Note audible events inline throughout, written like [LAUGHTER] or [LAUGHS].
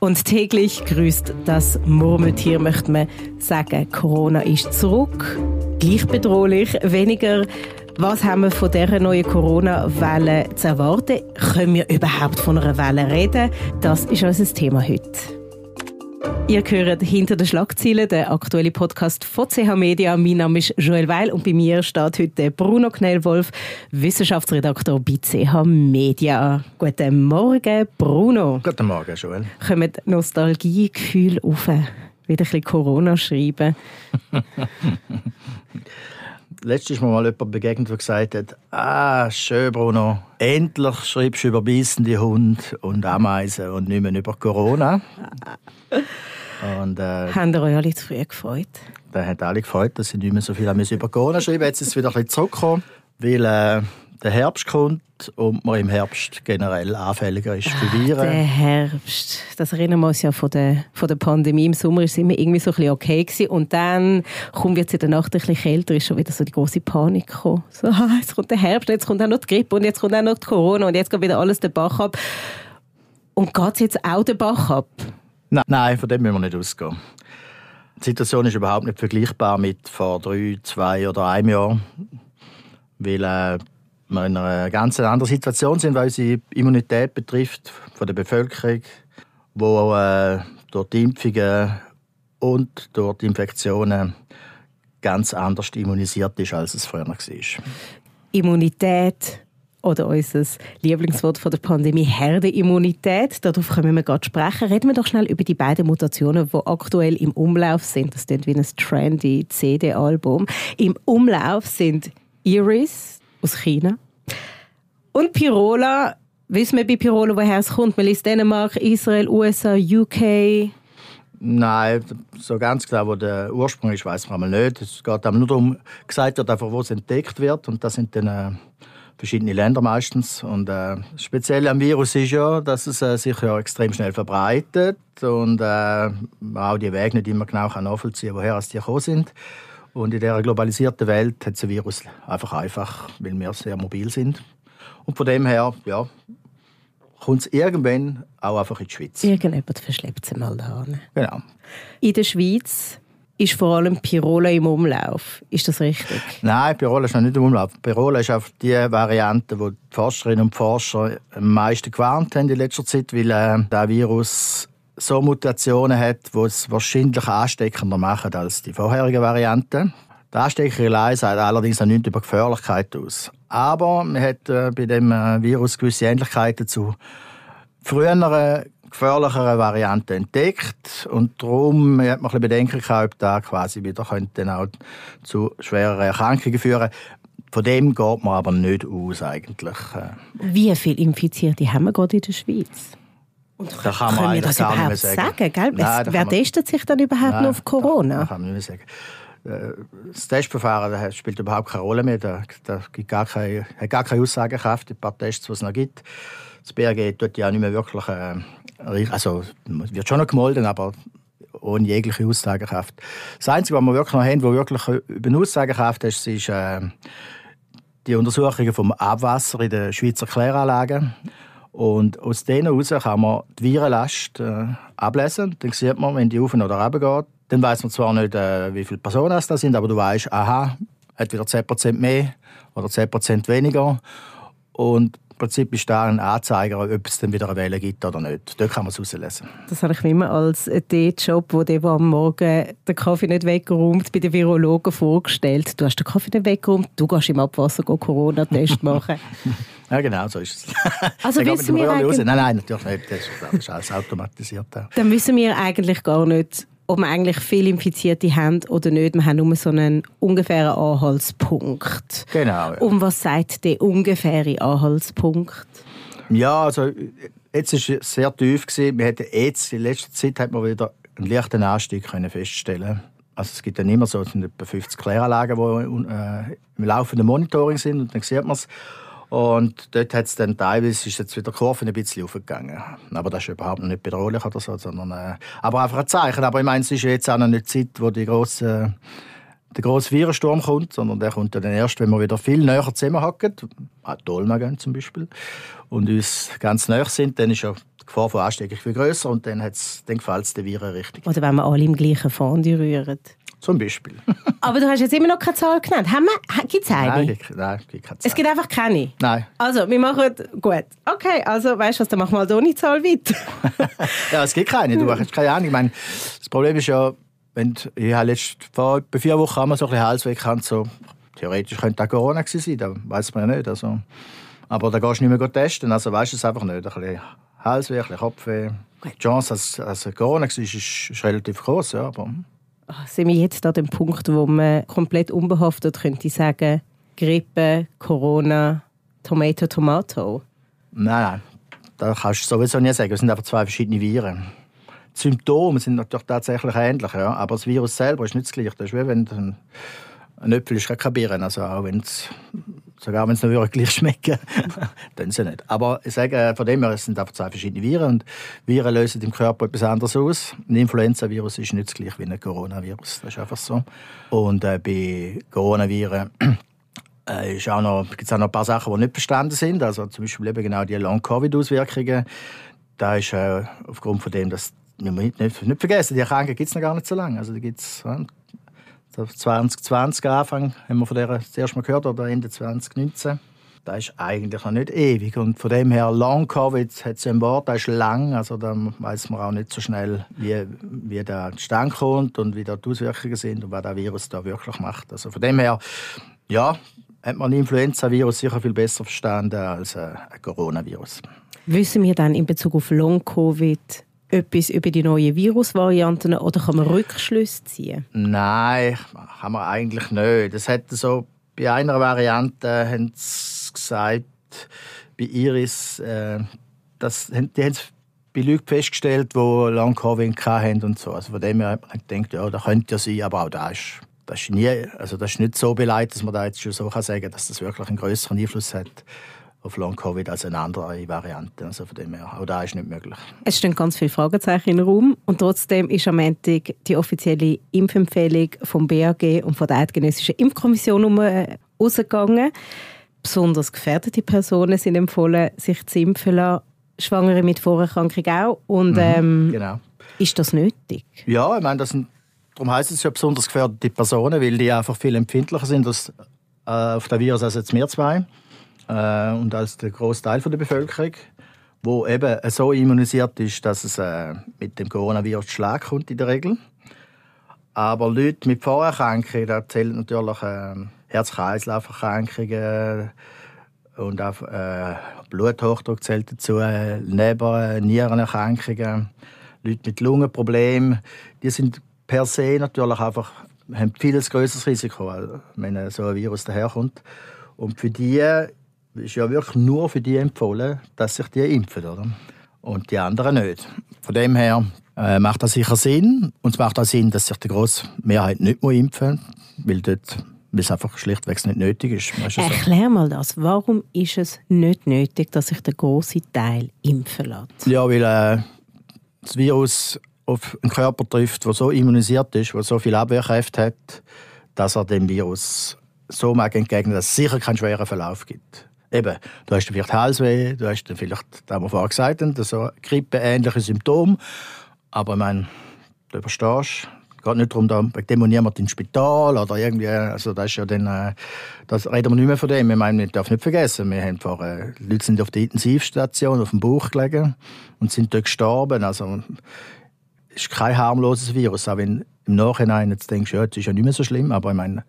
Und täglich grüßt das Murmeltier, möchte man sagen. Corona ist zurück, gleich bedrohlich, weniger. Was haben wir von dieser neuen Corona-Welle zu erwarten? Können wir überhaupt von einer Welle reden? Das ist unser Thema heute. Ihr hört hinter den Schlagzeilen, der aktuelle Podcast von CH Media. Mein Name ist Joel Weil und bei mir steht heute Bruno Knellwolf, Wissenschaftsredaktor bei CH Media. Guten Morgen, Bruno. Guten Morgen, Joel. Kommen Nostalgiegefühle auf? Wieder ein bisschen Corona schreiben. [LAUGHS] Letztes Mal mal jemand begegnet, der gesagt hat, ah, schön, Bruno, endlich schreibst du über beißende Hunde und Ameisen und nicht mehr über Corona. [LAUGHS] Und, äh, Haben ihr euch alle zu früh gefreut? Da haben alle gefreut, dass sie nicht mehr so viel über Corona schreiben Jetzt ist es wieder ein bisschen zurückgekommen, weil äh, der Herbst kommt und man im Herbst generell anfälliger ist für Viren. Der Herbst, das erinnern wir uns ja von der, von der Pandemie. Im Sommer war es immer irgendwie so ein bisschen okay gewesen. und dann kommt jetzt in der Nacht ein bisschen kälter, ist schon wieder so die große Panik gekommen. So, ah, [LAUGHS] jetzt kommt der Herbst, jetzt kommt auch noch die Grippe und jetzt kommt auch noch die Corona und jetzt geht wieder alles den Bach ab. Und geht es jetzt auch den Bach ab? Nein, von dem müssen wir nicht ausgehen. Die Situation ist überhaupt nicht vergleichbar mit vor drei, zwei oder einem Jahr, weil äh, wir in einer ganz anderen Situation sind, was die Immunität betrifft von der Bevölkerung, wo äh, durch die Impfungen und durch die Infektionen ganz anders immunisiert ist, als es früher war. Immunität oder unser Lieblingswort von der Pandemie, Herdenimmunität. Darauf können wir gerade sprechen. Reden wir doch schnell über die beiden Mutationen, die aktuell im Umlauf sind. Das klingt wie ein trendy CD-Album. Im Umlauf sind Iris aus China und Pirola. Wissen wir bei Pirola, woher es kommt? Man liest Dänemark, Israel, USA, UK. Nein, so ganz klar, wo der Ursprung ist, weiß man nicht. Es geht nur darum, gesagt wird einfach, wo es entdeckt wird. Und das sind dann äh, verschiedene Länder meistens. Und äh, speziell am Virus ist ja, dass es äh, sich ja extrem schnell verbreitet und äh, auch die Wege nicht immer genau nachvollziehen kann, woher es die gekommen sind. Und in dieser globalisierten Welt hat das Virus einfach einfach, weil wir sehr mobil sind. Und von dem her, ja, kommt es irgendwann auch einfach in die Schweiz. Irgendjemand verschleppt sie mal da. Genau. In der Schweiz ist vor allem Pirola im Umlauf. Ist das richtig? Nein, Pirola ist noch nicht im Umlauf. Pirola ist auf die Variante, die die Forscherinnen und Forscher am meisten gewarnt haben in letzter Zeit, weil äh, der Virus so Mutationen hat, die es wahrscheinlich ansteckender machen als die vorherigen Varianten. Die Ansteckerei sagt allerdings noch nichts über Gefährlichkeit aus. Aber man hat äh, bei dem äh, Virus gewisse Ähnlichkeiten zu früheren gefährlichere Varianten entdeckt und darum hat man ein Bedenken gehabt, ob da quasi wieder könnte auch zu schwereren Erkrankungen führen. Von dem geht man aber nicht aus eigentlich. Wie viele Infizierte haben wir gerade in der Schweiz? Und da kann man können wir das überhaupt sagen? sagen gell? Nein, Wer testet sich dann überhaupt Nein, noch auf Corona? Das kann man nicht sagen. Äh, das Testverfahren spielt überhaupt keine Rolle mehr. Da, da gibt gar keine, hat gar keine Aussagekraft, die paar Tests, die es noch gibt. Das BRG tut ja nicht mehr wirklich äh, also wird schon noch gemolden, aber ohne jegliche Aussagekraft. Das Einzige, was wir wirklich noch haben, wo wirklich über eine Aussagekraft ist, ist äh, die Untersuchungen vom Abwasser in den Schweizer Kläranlagen. Und aus denen heraus kann man die Virenlast äh, ablesen. Dann sieht man, wenn die auf oder runter geht. Dann weiß man zwar nicht, äh, wie viele Personen es da sind, aber du weißt, aha, hat wieder 10% mehr oder 10% weniger. Und Prinzip ist da ein Anzeiger, ob es dann wieder eine Welle gibt oder nicht. Dort kann man es auslesen. Das habe ich mir immer als D-Job, wo der am Morgen den Kaffee nicht weggeräumt, bei den Virologen vorgestellt. Du hast den Kaffee nicht weggeräumt, du gehst im Abwasser Corona-Test machen. [LAUGHS] ja, genau, so ist es. Also wissen wir eigentlich... Nein, nein, natürlich nicht. Das ist, das ist alles automatisiert. Dann wissen wir eigentlich gar nicht, ob wir eigentlich viele Infizierte haben oder nicht. Wir haben nur so einen ungefähren Anhaltspunkt. Genau. Ja. Um was sagt der ungefähre Anhaltspunkt? Ja, also jetzt war es sehr tief. Gewesen. Wir hatten jetzt, in letzter Zeit hat man wieder einen leichten Anstieg können feststellen also es gibt dann immer so, es sind etwa 50 Kläranlagen, die äh, im laufenden Monitoring sind und dann sieht man es. Und dort hat es dann teilweise ist jetzt wieder die Kurve ein bisschen aufgegangen. Aber das ist überhaupt nicht bedrohlich oder so, sondern äh, aber einfach ein Zeichen. Aber ich meine, es ist jetzt auch noch nicht Zeit, wo die grosse, der grosse Virensturm kommt, sondern der kommt dann erst, wenn wir wieder viel näher zusammenhocken, an die Dolma gehen zum Beispiel, und uns ganz näher sind, dann ist ja die Gefahr von Ansteckung viel grösser und dann, dann gefällt es den Viren richtig. Oder wenn wir alle im gleichen Fondue rühren. Zum Beispiel. [LAUGHS] Aber du hast jetzt immer noch keine Zahl genannt. Gibt es eine? Nein, nein, gibt keine Zahl. Es gibt einfach keine? Nein. Also, wir machen... Gut. Okay, also weißt du was, dann machen wir halt ohne Zahl weiter. [LAUGHS] ja, es gibt keine. Du hast keine Ahnung. Ich meine, das Problem ist ja, wenn ich habe letzt, vor etwa vier Wochen haben so ein bisschen Halsweh gehabt, so theoretisch könnte auch Corona gewesen sein, das weiß man ja nicht. Also, aber da gehst du nicht mehr testen, also weißt du es einfach nicht. Ein bisschen Halsweh, ein bisschen Kopfweh. Die Chance, dass es Corona war, ist, ist relativ groß, ja, aber... Ah, sind wir jetzt an dem Punkt, wo man komplett unbehaftet könnte sagen, Grippe, Corona, Tomato, Tomato? Nein, das kannst du sowieso nicht sagen. Es sind einfach zwei verschiedene Viren. Die Symptome sind natürlich tatsächlich ähnlich, ja, aber das Virus selber ist nicht das Gleiche. Das ist wie wenn ein Äpfel ist keine Bieren, also auch wenn's, sogar wenn es noch gleich [LAUGHS] schmecken dann sie nicht. Aber ich sage, von dem her, es sind einfach zwei verschiedene Viren und Viren lösen im Körper etwas anderes aus. Ein Influenza-Virus ist nicht das gleiche wie ein Coronavirus, das ist einfach so. Und äh, bei Coronaviren [CLEARS THROAT] äh, gibt es auch noch ein paar Sachen, die nicht verstanden sind. Also zum Beispiel eben genau die Long-Covid-Auswirkungen. Da ist äh, aufgrund von dem, dass wir nicht, nicht, nicht vergessen, die Erkrankung gibt es noch gar nicht so lange. Also die gibt's, 2020 Anfang haben wir von der das erste Mal gehört, oder Ende 2019. Das ist eigentlich noch nicht ewig. Und von dem her, Long Covid hat ein Wort, das ist lang. Also da weiß man auch nicht so schnell, wie, wie der zustande kommt und wie da die Auswirkungen sind und was der Virus da wirklich macht. Also von dem her, ja, hat man ein Influenza-Virus sicher viel besser verstanden als ein Coronavirus. Wissen wir dann in Bezug auf Long Covid etwas über die neuen Virusvarianten oder kann man Rückschlüsse ziehen? Nein, kann man eigentlich nicht. Das hat so bei einer Variante haben sie gesagt, bei Iris, äh, das, die haben es bei Leuten festgestellt, die Long Covid hatten und so. Also von dem her hat man gedacht, ja, das könnte ja sein, aber auch das ist, das ist, nie, also das ist nicht so beleidigt, dass man da jetzt schon so sagen kann, dass das wirklich einen größeren Einfluss hat auf Long-Covid als eine andere Variante. Also von dem her, auch da ist nicht möglich. Es stehen ganz viele Fragezeichen im Raum und trotzdem ist am Montag die offizielle Impfempfehlung vom BAG und von der Eidgenössischen Impfkommission rausgegangen. Besonders gefährdete Personen sind empfohlen, sich zu impfen lassen. Schwangere mit Vorerkrankung auch. Und, mhm, ähm, genau. Ist das nötig? Ja, ich meine, das sind, darum heißt es ja besonders gefährdete Personen, weil die einfach viel empfindlicher sind als, äh, auf den Virus als jetzt wir zwei äh, und als der große Teil der Bevölkerung, wo eben so immunisiert ist, dass es äh, mit dem Coronavirus Schlag kommt in der Regel. Aber Leute mit Vorerkrankungen, da zählen natürlich äh, Herz-Kreislauf-Erkrankungen und auch äh, Bluthochdruck zählt dazu, äh, Leber-, Nierenerkrankungen, Leute mit Lungenproblemen, die sind per se natürlich einfach haben viel größeres Risiko, wenn so ein Virus daherkommt. Und für die ist ja wirklich nur für die empfohlen, dass sich die impfen, oder? Und die anderen nicht. Von dem her äh, macht das sicher Sinn. Und es macht auch Sinn, dass sich die grosse Mehrheit nicht mehr impfen weil dort weil es einfach schlichtweg nicht nötig ist. Erklär so. mal das. Warum ist es nicht nötig, dass sich der große Teil impfen lässt? Ja, weil äh, das Virus auf einen Körper trifft, der so immunisiert ist, der so viel Abwehrkräfte hat, dass er dem Virus so mag entgegnen, dass es sicher keinen schweren Verlauf gibt eben, du hast vielleicht Halsweh, du hast vielleicht, das haben wir vorher gesagt, so Grippe-ähnliche Symptome. Aber ich meine, du überstehst. Es geht nicht darum, da, wegen dem ins Spital oder irgendwie, also das ist ja dann, äh, das reden wir nicht mehr von dem. Ich meine, ich darf nicht vergessen, wir haben vor, äh, Leute sind auf der Intensivstation auf dem Bauch gelegen und sind dort gestorben. Also, es ist kein harmloses Virus, auch wenn im Nachhinein jetzt denkst, ja, es ist ja nicht mehr so schlimm, aber ich meine,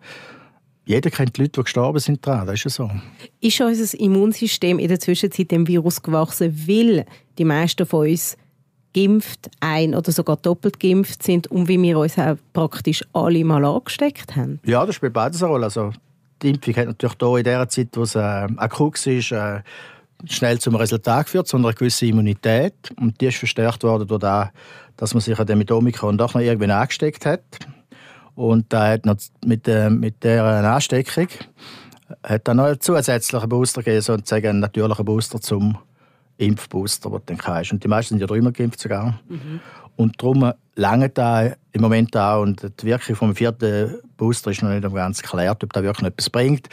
jeder kennt die Leute, die gestorben sind daran, das ist ja so. Ist unser Immunsystem in der Zwischenzeit dem Virus gewachsen, weil die meisten von uns geimpft, ein- oder sogar doppelt geimpft sind und wie wir uns auch praktisch alle mal angesteckt haben? Ja, das spielt beides eine Rolle. Also, die Impfung hat natürlich hier in der Zeit, wo es äh, akut ist, äh, schnell zum Resultat geführt, zu einer gewissen Immunität. Und die ist verstärkt worden durch das, dass man sich an dem mit Omikron doch noch irgendwie angesteckt hat. Und da hat noch mit, äh, mit der Ansteckung hat dann noch einen zusätzlichen Booster gegeben, sozusagen einen natürlichen Booster zum Impfbooster, den du dann hast. Und die meisten sind ja dreimal geimpft sogar. Mhm. Und darum lange da im Moment auch. Und die Wirkung vom vierten Booster ist noch nicht ganz geklärt, ob das wirklich etwas bringt.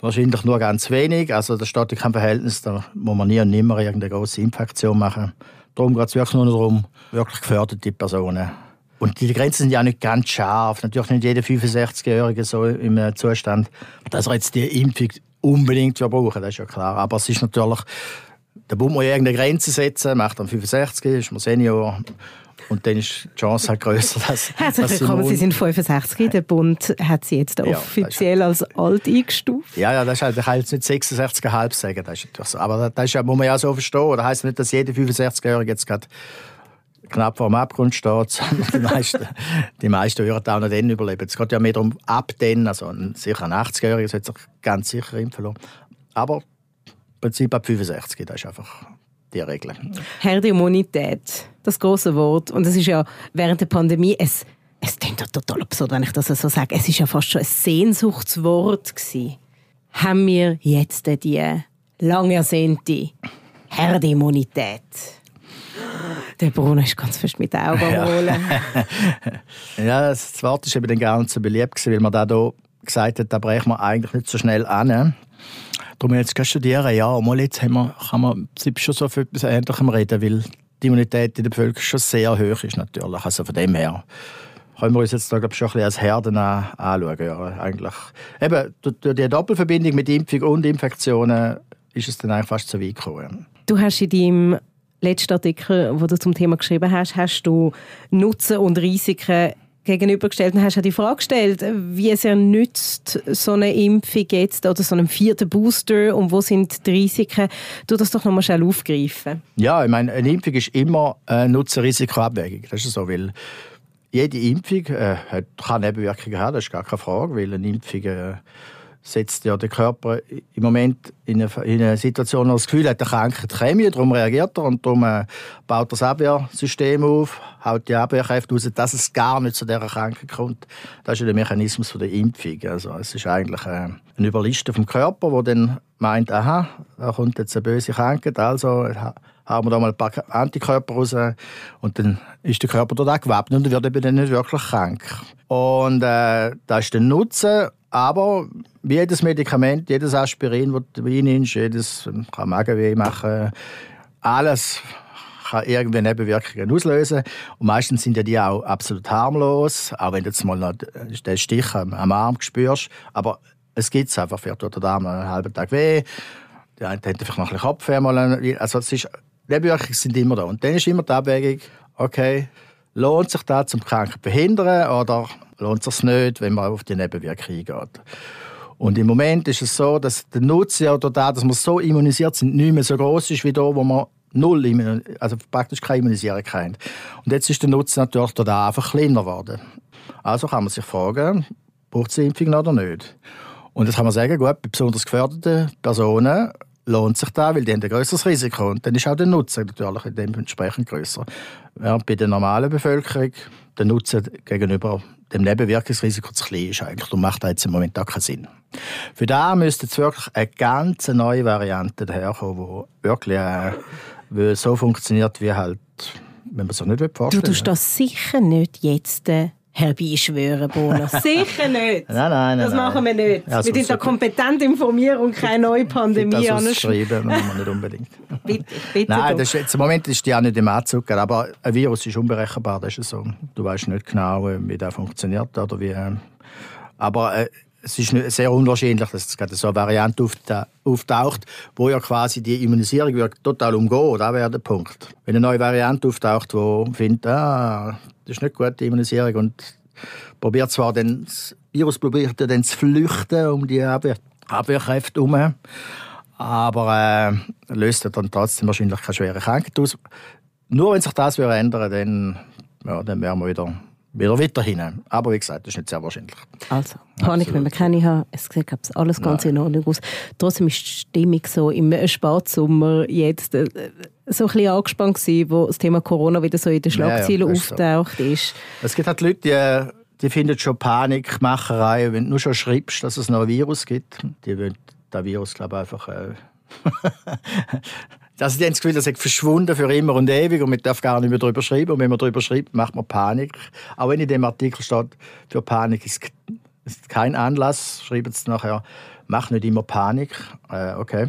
Wahrscheinlich nur ganz wenig. Also da steht in keinem Verhältnis, da muss man nie und nimmer irgendeine große Infektion machen. Darum geht es wirklich nur darum, wirklich geförderte Personen. Und die Grenzen sind ja nicht ganz scharf. Natürlich nicht jeder 65-Jährige so im äh, Zustand, dass er jetzt die Impfung unbedingt brauchen, das ist ja klar. Aber es ist natürlich, da muss man irgendeine Grenze setzen, macht dann 65, ist man Senior. Und dann ist die Chance halt grösser, dass. Herzlich willkommen, Sie sind 65. Der Bund hat Sie jetzt ja, offiziell als alt eingestuft. Ja, ja, das ist halt, ich kann jetzt nicht 66,5 sagen, das ist natürlich so. Aber das ist, muss man ja so verstehen. Das heisst nicht, dass jeder 65-Jährige jetzt gerade knapp vor dem Abgrund steht. [LAUGHS] die meisten, die meisten würden auch noch dann überleben. Es geht ja mehr darum, ab dann, also sicher ein 80-Jähriger sollte sich ganz sicher impfen lassen. Aber im Prinzip ab 65, das ist einfach die Regel. Herdenimmunität, das große Wort. Und es ist ja während der Pandemie, es, es klingt total absurd, wenn ich das so sage, es ist ja fast schon ein Sehnsuchtswort gewesen. Haben wir jetzt die lang ersehnte Herdenimmunität? Der Bruno ist ganz fest mit den Augen. Ja. [LAUGHS] ja, das Wort war eben gar nicht so beliebt, weil man da hier gesagt hat, da brechen wir eigentlich nicht so schnell an. Darum jetzt studieren, ja, mal jetzt haben wir, kann man schon so für etwas Ähnlichem reden, weil die Immunität in der Bevölkerung schon sehr hoch ist natürlich. Also von dem her können wir uns jetzt da, glaube ich, schon ein bisschen als Herden anschauen. Ja, eigentlich. Eben, durch die Doppelverbindung mit Impfung und Infektionen ist es dann eigentlich fast zu weit gekommen. Du hast in deinem letzten Artikel, wo du zum Thema geschrieben hast, hast du Nutzen und Risiken gegenübergestellt und hast ja die Frage gestellt, wie sehr nützt so eine Impfung jetzt oder so einen vierten Booster und wo sind die Risiken? Du das doch nochmal schnell aufgreifen. Ja, ich meine, eine Impfung ist immer eine Nutzen-Risiko-Abwägung. Das ist so, weil jede Impfung äh, kann Nebenwirkungen haben, das ist gar keine Frage, weil eine Impfung äh, setzt ja der Körper im Moment in eine, in eine Situation, wo er das Gefühl hat, er krankt Chemie, darum reagiert er und darum äh, baut das Abwehrsystem auf, haut die Abwehrkräfte raus, dass es gar nicht zu dieser Krankheit kommt. Das ist ja der Mechanismus der Impfung. Also es ist eigentlich äh, ein Überlisten vom Körper, der dann meint, aha, da kommt jetzt eine böse Krankheit, also haben wir da mal ein paar Antikörper raus und dann ist der Körper dort auch gewappnet und wird eben dann nicht wirklich krank. Und äh, das ist der Nutzen aber jedes Medikament, jedes Aspirin, das du reinnimmst, jedes kann Magenweh machen, alles kann irgendwie Nebenwirkungen auslösen. Und meistens sind ja die auch absolut harmlos, auch wenn du jetzt mal noch den Stich am Arm spürst. Aber es gibt es einfach. Vielleicht tut der Arm einen halben Tag weh, der hat vielleicht noch ein bisschen Kopfweh. Also es ist, Nebenwirkungen sind immer da. Und dann ist immer die Abwägung, okay, lohnt sich das, zum Kranken zu behindern oder lohnt es sich nicht, wenn man auf die Nebenwirkungen eingeht. Und im Moment ist es so, dass der Nutzen oder da, dass wir so immunisiert sind, nicht mehr so groß ist wie da, wo man null, also praktisch keine Immunisierung haben. Und jetzt ist der Nutzen natürlich da einfach kleiner geworden. Also kann man sich fragen, braucht es eine Impfung oder nicht? Und das kann man sagen, gut, bei besonders gefährdeten Personen lohnt sich das, weil die haben ein größeres Risiko. Und dann ist auch der Nutzen natürlich dementsprechend größer. Während bei der normalen Bevölkerung der Nutzen gegenüber dem Nebenwirkungsrisiko zu klein ist eigentlich. Darum macht das jetzt im Moment auch keinen Sinn. Für da müsste jetzt wirklich eine ganz neue Variante daherkommen, die wirklich äh, so funktioniert, wie halt, wenn man sich nicht vorstellen Du tust das sicher nicht jetzt äh, herbeischwören, Bono. [LAUGHS] Sicher nicht. Nein, nein, nein. Das machen wir nicht. Ja, wir sind da kompetent informieren und keine neue Pandemie das schreiben machen wir nicht unbedingt. [LAUGHS] bitte, bitte Nein, das ist, jetzt, im Moment ist die auch nicht im Anzug, aber ein Virus ist unberechenbar, das ist so. Du weißt nicht genau, wie das funktioniert oder wie. Äh, aber äh, es ist sehr unwahrscheinlich, dass gerade so eine Variante auftaucht, wo ja quasi die Immunisierung total umgeht. Das wäre der Punkt. Wenn eine neue Variante auftaucht, die findet, ah, das ist nicht gut, die Immunisierung, und probiert zwar den, das Virus probiert dann zu flüchten um die Abwehr, Abwehrkräfte herum, aber äh, löst dann trotzdem wahrscheinlich keine schwere Krankheit aus. Nur wenn sich das ändern dann, ja, dann wären wir wieder wieder weiterhin. Aber wie gesagt, das ist nicht sehr wahrscheinlich. Also, Panik, wenn wir keine haben, es sieht alles ganz Nein. in Ordnung aus. Trotzdem ist die Stimmung so im Spätsommer jetzt äh, so ein bisschen angespannt gewesen, wo das Thema Corona wieder so in den Schlagzeilen ja, ja, auftaucht so. ist. Es gibt halt Leute, die, die finden schon Panikmacherei, wenn du nur schon schreibst, dass es noch ein Virus gibt. Die wollen das Virus, glaube ich, einfach... Äh [LAUGHS] Also die haben das Gefühl, das ist verschwunden für immer und ewig und man darf gar nicht mehr darüber schreiben. Und wenn man darüber schreibt, macht man Panik. Auch wenn in dem Artikel steht, für Panik ist, ist kein Anlass, schreiben sie nachher, mach nicht immer Panik. Äh, okay.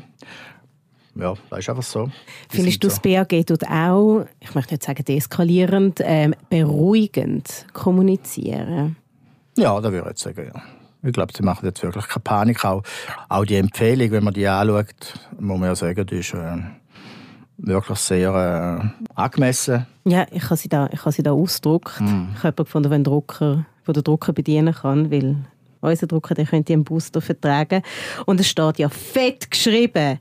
ja, das ist einfach so. Die Findest du, so. das BAG tut auch, ich möchte nicht sagen deeskalierend, ähm, beruhigend kommunizieren? Ja, da würde ich jetzt sagen, ja. Ich glaube, sie machen jetzt wirklich keine Panik. Auch, auch die Empfehlung, wenn man die anschaut, muss man ja sagen, die ist äh, wirklich sehr äh, angemessen. Ja, ich habe sie da, ich habe sie da ausgedruckt. Mm. Ich habe gefunden, wenn Drucker, wo der Drucker bedienen kann, weil unser Drucker, der könnte einen Booster vertragen. Und es steht ja fett geschrieben,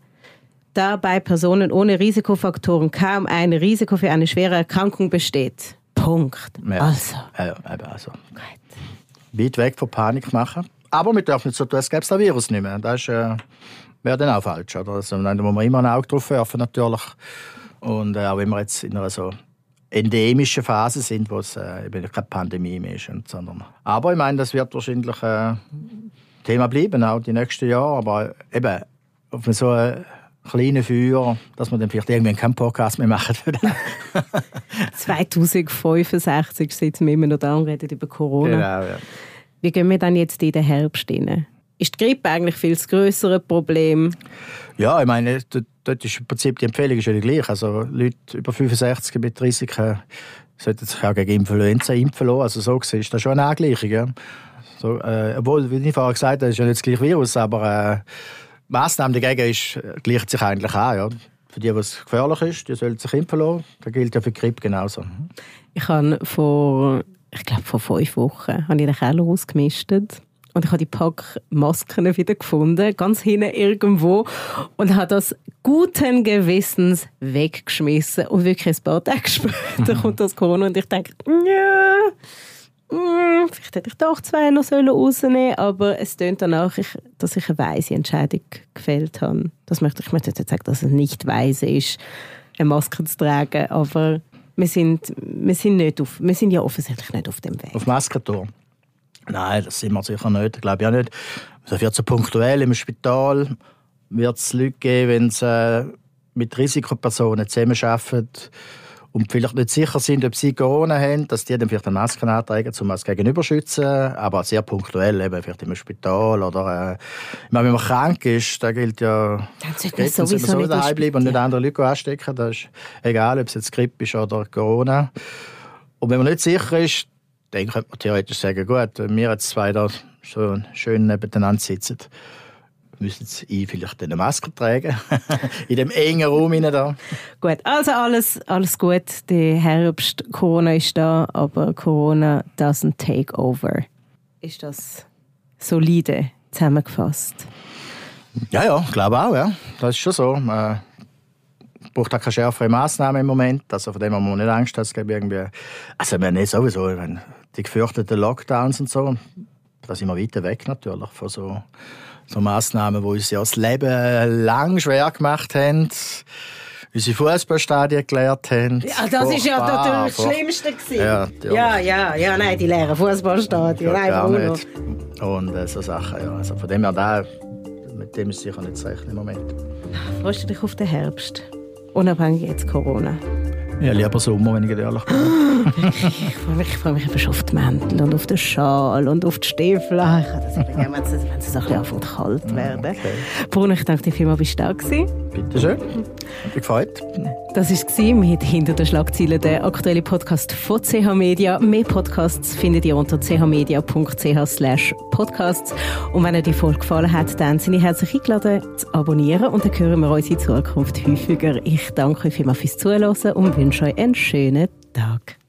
da bei Personen ohne Risikofaktoren kaum ein Risiko für eine schwere Erkrankung besteht. Punkt. Ja. Also. Ja, also. Weit weg von Panik machen. Aber wir dürfen nicht so tun, als gäbe es das Virus nicht mehr. Das äh, wäre dann auch falsch. Oder? Also, da muss man immer ein Auge drauf werfen, natürlich. Und äh, auch wenn wir jetzt in einer so endemischen Phase sind, wo es äh, eben keine Pandemie mehr ist. Sondern, aber ich meine, das wird wahrscheinlich äh, Thema bleiben, auch die nächsten Jahre. Aber eben, auf so ein kleinen Feuer, dass wir dann vielleicht irgendwann keinen Podcast mehr machen. 2065 [LAUGHS] [LAUGHS] sitzen wir immer noch da und reden über Corona. Genau, ja. Wie gehen wir dann jetzt in den Herbst rein? Ist die Grippe eigentlich viel das größere Problem? Ja, ich meine, dort ist im Prinzip die Empfehlung ist ja die gleiche. Also Leute über 65 mit Risiken sollten sich auch gegen Influenza impfen lassen. Also so gesehen ist das schon eine Angleichung. Ja. So, äh, obwohl, wie ich vorher gesagt habe, ist ja nicht das gleiche Virus, aber äh, die Massnahmen dagegen ist, gleicht sich eigentlich an. Ja. Für die, was gefährlich ist, die sollen sich impfen lassen. Das gilt ja für die Grippe genauso. Ich habe vor, ich glaube vor fünf Wochen, habe ich den Keller ausgemistet und ich habe die Packmasken wieder gefunden, ganz hinten irgendwo. Und habe das guten Gewissens weggeschmissen. Und wirklich ein paar Tage später kommt das Corona und ich denke, ja, vielleicht hätte ich doch zwei noch rausnehmen sollen, aber es tönt danach, dass ich eine weise Entscheidung gefällt habe. Das möchte ich möchte jetzt sagen, dass es nicht weise ist, eine Maske zu tragen, aber wir sind, wir sind, nicht auf, wir sind ja offensichtlich nicht auf dem Weg. Auf Maskentour? Nein, das sind wir sicher nicht. Glaube ich auch nicht. Das wird so punktuell im Spital wird es Leute geben, wenn sie äh, mit Risikopersonen zusammenarbeiten und vielleicht nicht sicher sind, ob sie Corona haben, dass die dann vielleicht eine Maske antragen, um es gegenüber schützen. Aber sehr punktuell, eben vielleicht im Spital oder äh, ich meine, wenn man krank ist, da gilt ja, dann sollte man sowieso so daheim bleiben und nicht andere Leute anstecken. Das ist egal, ob es jetzt Grippe ist oder Corona. Und wenn man nicht sicher ist, dann könnte man theoretisch sagen, gut, wir jetzt zwei da so schön nebeneinander sitzen, müssen sie vielleicht eine Maske tragen, [LAUGHS] in dem engen Raum da. Gut, also alles, alles gut. Der Herbst, Corona ist da, aber Corona doesn't take over. Ist das solide zusammengefasst? Ja, ja, ich glaube auch, ja. Das ist schon so. Man braucht auch keine schärfere Massnahmen im Moment. Also von dem haben wir nicht Angst, dass es irgendwie... Also wir nicht sowieso, wenn die gefürchteten Lockdowns und so, da sind wir weiter weg natürlich von so, so Massnahmen, die uns ja das Leben lang schwer gemacht haben unsere Fußballstadien gelehrt haben. Ja, das war ja natürlich das Schlimmste Ja, ja, ja, ja, nein, die leeren Fußballstadien, nein, gar nicht. Und äh, so Sachen, ja. Also von dem her, da, mit dem ist sicher nicht zu rechnen im Moment. Freust du dich auf den Herbst? Unabhängig jetzt Corona? Ja, lieber Sommer, wenn ich ehrlich bin. [LAUGHS] ich freue mich, freu mich eben auf die Mäntel und auf den Schal und auf die Stiefel. Ich habe das eben gerne, wenn es, wenn es ein bisschen anfängt kalt werden. Okay. Bruno, ich danke dir vielmals, bist du da gewesen. Bitte schön. Hat mich gefreut. Das war mit «Hinter den Schlagzeilen» der aktuelle Podcast von CH Media. Mehr Podcasts findet ihr unter chmedia.ch podcasts. Und wenn euch die Folge gefallen hat, dann sind ihr herzlich eingeladen zu abonnieren und dann hören wir uns in Zukunft häufiger. Ich danke euch vielmals fürs Zuhören und wünsche euch einen schönen Tag.